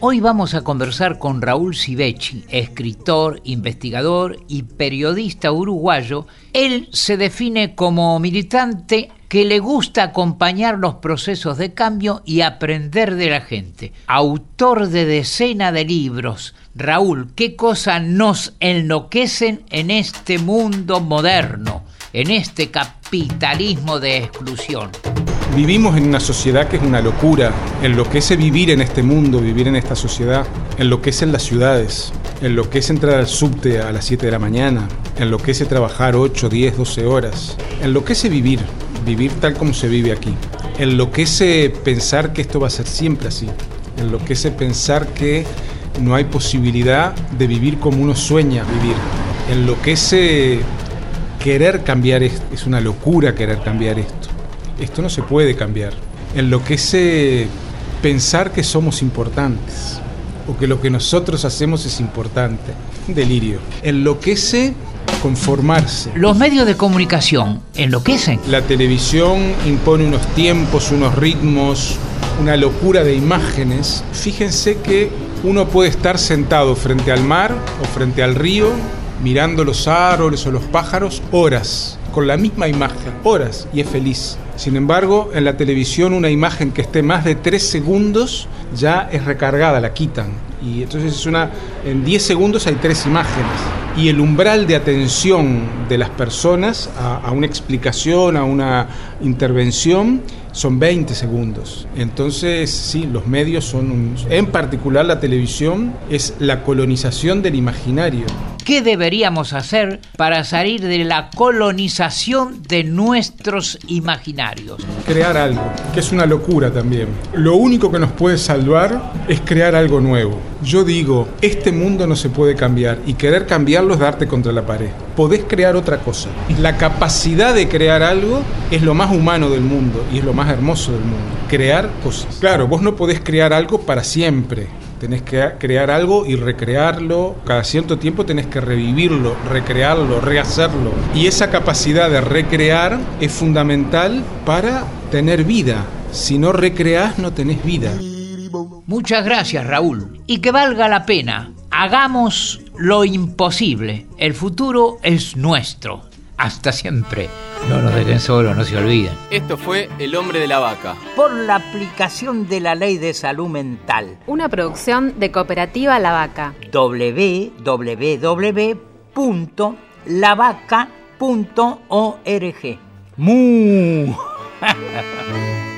Hoy vamos a conversar con Raúl Sivechi, escritor, investigador y periodista uruguayo. Él se define como militante que le gusta acompañar los procesos de cambio y aprender de la gente. Autor de decena de libros. Raúl, ¿qué cosas nos enloquecen en este mundo moderno, en este capitalismo de exclusión? Vivimos en una sociedad que es una locura. Enloquece vivir en este mundo, vivir en esta sociedad. En las ciudades. Enloquece entrar al subte a las 7 de la mañana. Enloquece trabajar 8, 10, 12 horas. Enloquece vivir, vivir tal como se vive aquí. Enloquece pensar que esto va a ser siempre así. Enloquece pensar que no hay posibilidad de vivir como uno sueña vivir. Enloquece querer cambiar esto. Es una locura querer cambiar esto. Esto no se puede cambiar. Enloquece pensar que somos importantes o que lo que nosotros hacemos es importante. Un delirio. Enloquece conformarse. Los medios de comunicación enloquecen. La televisión impone unos tiempos, unos ritmos, una locura de imágenes. Fíjense que uno puede estar sentado frente al mar o frente al río, mirando los árboles o los pájaros horas, con la misma imagen, horas, y es feliz. Sin embargo, en la televisión una imagen que esté más de tres segundos ya es recargada, la quitan. Y entonces es una, en 10 segundos hay tres imágenes. Y el umbral de atención de las personas a, a una explicación, a una intervención, son 20 segundos. Entonces, sí, los medios son, un- en particular la televisión, es la colonización del imaginario. ¿Qué deberíamos hacer para salir de la colonización de nuestros imaginarios? Crear algo, que es una locura también. Lo único que nos puede salvar es crear algo nuevo. Yo digo, este mundo no se puede cambiar y querer cambiarlo es darte contra la pared. Podés crear otra cosa. La capacidad de crear algo es lo más humano del mundo y es lo más hermoso del mundo. Crear cosas. Claro, vos no podés crear algo para siempre. Tenés que crear algo y recrearlo. Cada cierto tiempo tenés que revivirlo, recrearlo, rehacerlo. Y esa capacidad de recrear es fundamental para tener vida. Si no recreás, no tenés vida. Muchas gracias, Raúl. Y que valga la pena, hagamos lo imposible. El futuro es nuestro. Hasta siempre. No nos dejen solos, no se olviden. Esto fue El hombre de la vaca. Por la aplicación de la ley de salud mental. Una producción de Cooperativa La Vaca. www.lavaca.org. ¡Mu!